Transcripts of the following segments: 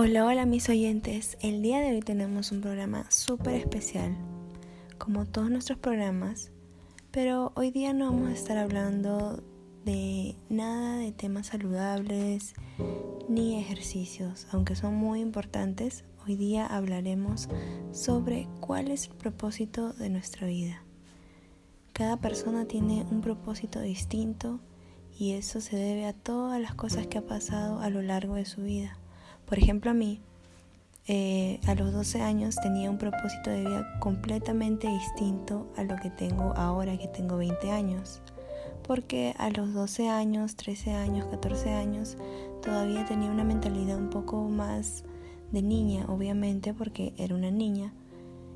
Hola, hola mis oyentes. El día de hoy tenemos un programa súper especial, como todos nuestros programas, pero hoy día no vamos a estar hablando de nada de temas saludables ni ejercicios, aunque son muy importantes. Hoy día hablaremos sobre cuál es el propósito de nuestra vida. Cada persona tiene un propósito distinto y eso se debe a todas las cosas que ha pasado a lo largo de su vida. Por ejemplo, a mí, eh, a los 12 años tenía un propósito de vida completamente distinto a lo que tengo ahora que tengo 20 años. Porque a los 12 años, 13 años, 14 años, todavía tenía una mentalidad un poco más de niña, obviamente, porque era una niña.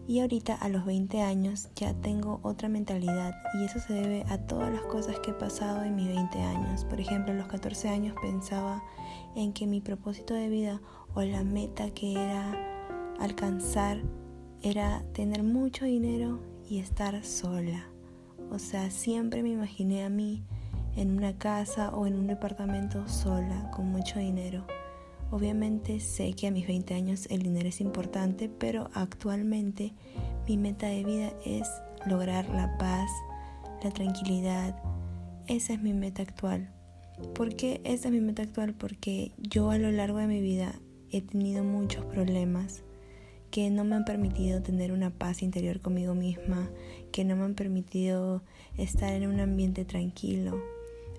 Y ahorita a los 20 años ya tengo otra mentalidad y eso se debe a todas las cosas que he pasado en mis 20 años. Por ejemplo, a los 14 años pensaba en que mi propósito de vida o la meta que era alcanzar era tener mucho dinero y estar sola. O sea, siempre me imaginé a mí en una casa o en un departamento sola con mucho dinero. Obviamente sé que a mis 20 años el dinero es importante, pero actualmente mi meta de vida es lograr la paz, la tranquilidad. Esa es mi meta actual. ¿Por qué esa es mi meta actual? Porque yo a lo largo de mi vida he tenido muchos problemas que no me han permitido tener una paz interior conmigo misma, que no me han permitido estar en un ambiente tranquilo.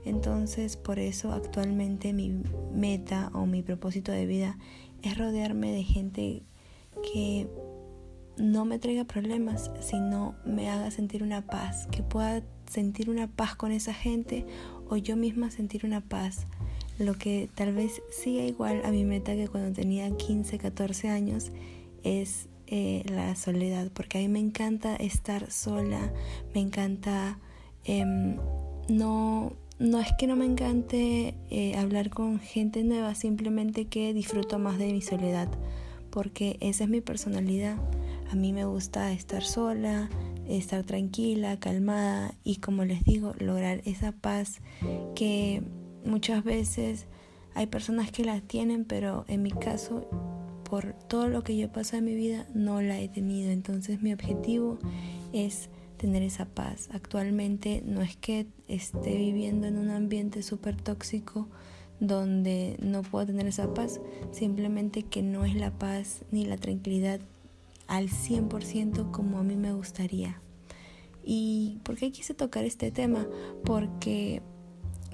Entonces, por eso actualmente mi meta o mi propósito de vida es rodearme de gente que no me traiga problemas, sino me haga sentir una paz, que pueda sentir una paz con esa gente o yo misma sentir una paz. Lo que tal vez siga igual a mi meta que cuando tenía 15, 14 años es eh, la soledad, porque a mí me encanta estar sola, me encanta em, no no es que no me encante eh, hablar con gente nueva, simplemente que disfruto más de mi soledad, porque esa es mi personalidad. A mí me gusta estar sola, estar tranquila, calmada y como les digo, lograr esa paz que muchas veces hay personas que la tienen, pero en mi caso, por todo lo que yo paso en mi vida, no la he tenido. Entonces mi objetivo es tener esa paz. Actualmente no es que esté viviendo en un ambiente súper tóxico donde no puedo tener esa paz, simplemente que no es la paz ni la tranquilidad al 100% como a mí me gustaría. ¿Y por qué quise tocar este tema? Porque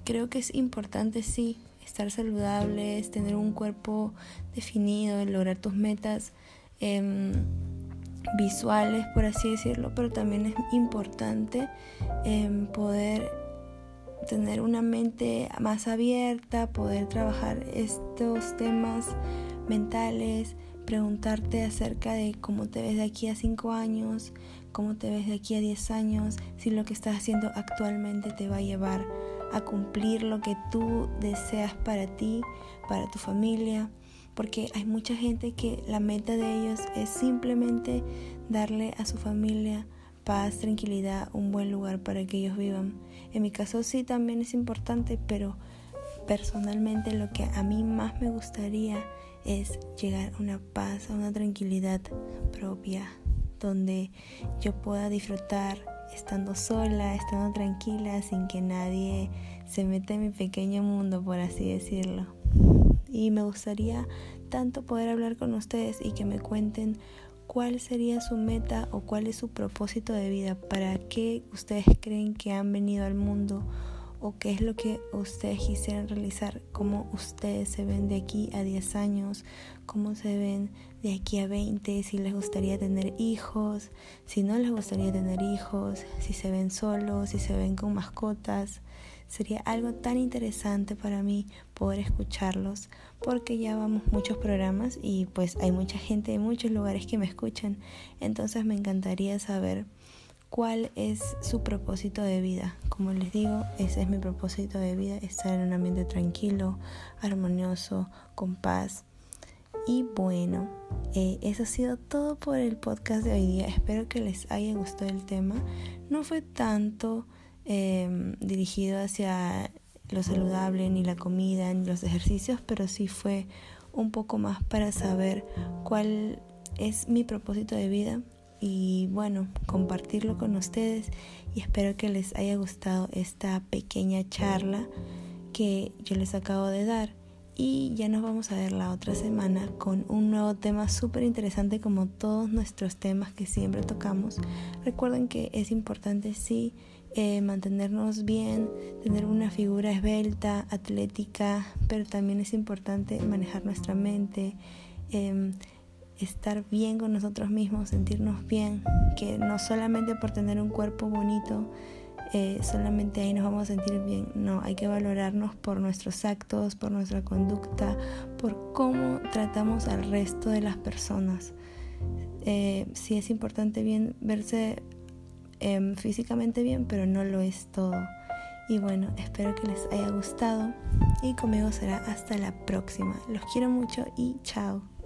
creo que es importante, sí, estar saludables, tener un cuerpo definido, lograr tus metas. Em, visuales, por así decirlo, pero también es importante em, poder tener una mente más abierta, poder trabajar estos temas mentales, preguntarte acerca de cómo te ves de aquí a 5 años, cómo te ves de aquí a 10 años, si lo que estás haciendo actualmente te va a llevar a cumplir lo que tú deseas para ti, para tu familia porque hay mucha gente que la meta de ellos es simplemente darle a su familia paz, tranquilidad, un buen lugar para que ellos vivan. En mi caso sí también es importante, pero personalmente lo que a mí más me gustaría es llegar a una paz, a una tranquilidad propia, donde yo pueda disfrutar estando sola, estando tranquila, sin que nadie se meta en mi pequeño mundo, por así decirlo y me gustaría tanto poder hablar con ustedes y que me cuenten cuál sería su meta o cuál es su propósito de vida, para qué ustedes creen que han venido al mundo o qué es lo que ustedes quisieran realizar, cómo ustedes se ven de aquí a 10 años, cómo se ven de aquí a 20, si les gustaría tener hijos, si no les gustaría tener hijos, si se ven solos, si se ven con mascotas. Sería algo tan interesante para mí poder escucharlos porque ya vamos muchos programas y pues hay mucha gente de muchos lugares que me escuchan. Entonces me encantaría saber cuál es su propósito de vida. Como les digo, ese es mi propósito de vida, estar en un ambiente tranquilo, armonioso, con paz. Y bueno, eh, eso ha sido todo por el podcast de hoy día. Espero que les haya gustado el tema. No fue tanto Em, dirigido hacia lo saludable, ni la comida, ni los ejercicios, pero sí fue un poco más para saber cuál es mi propósito de vida y bueno, compartirlo con ustedes y espero que les haya gustado esta pequeña charla que yo les acabo de dar y ya nos vamos a ver la otra semana con un nuevo tema súper interesante como todos nuestros temas que siempre tocamos. Recuerden que es importante sí eh, mantenernos bien, tener una figura esbelta, atlética, pero también es importante manejar nuestra mente. Em, estar bien con nosotros mismos, sentirnos bien, que no solamente por tener un cuerpo bonito, eh, solamente ahí nos vamos a sentir bien. No, hay que valorarnos por nuestros actos, por nuestra conducta, por cómo tratamos al resto de las personas. Eh, sí es importante bien verse em, físicamente bien, pero no lo es todo. Y bueno, espero que les haya gustado y conmigo será hasta la próxima. Los quiero mucho y chao.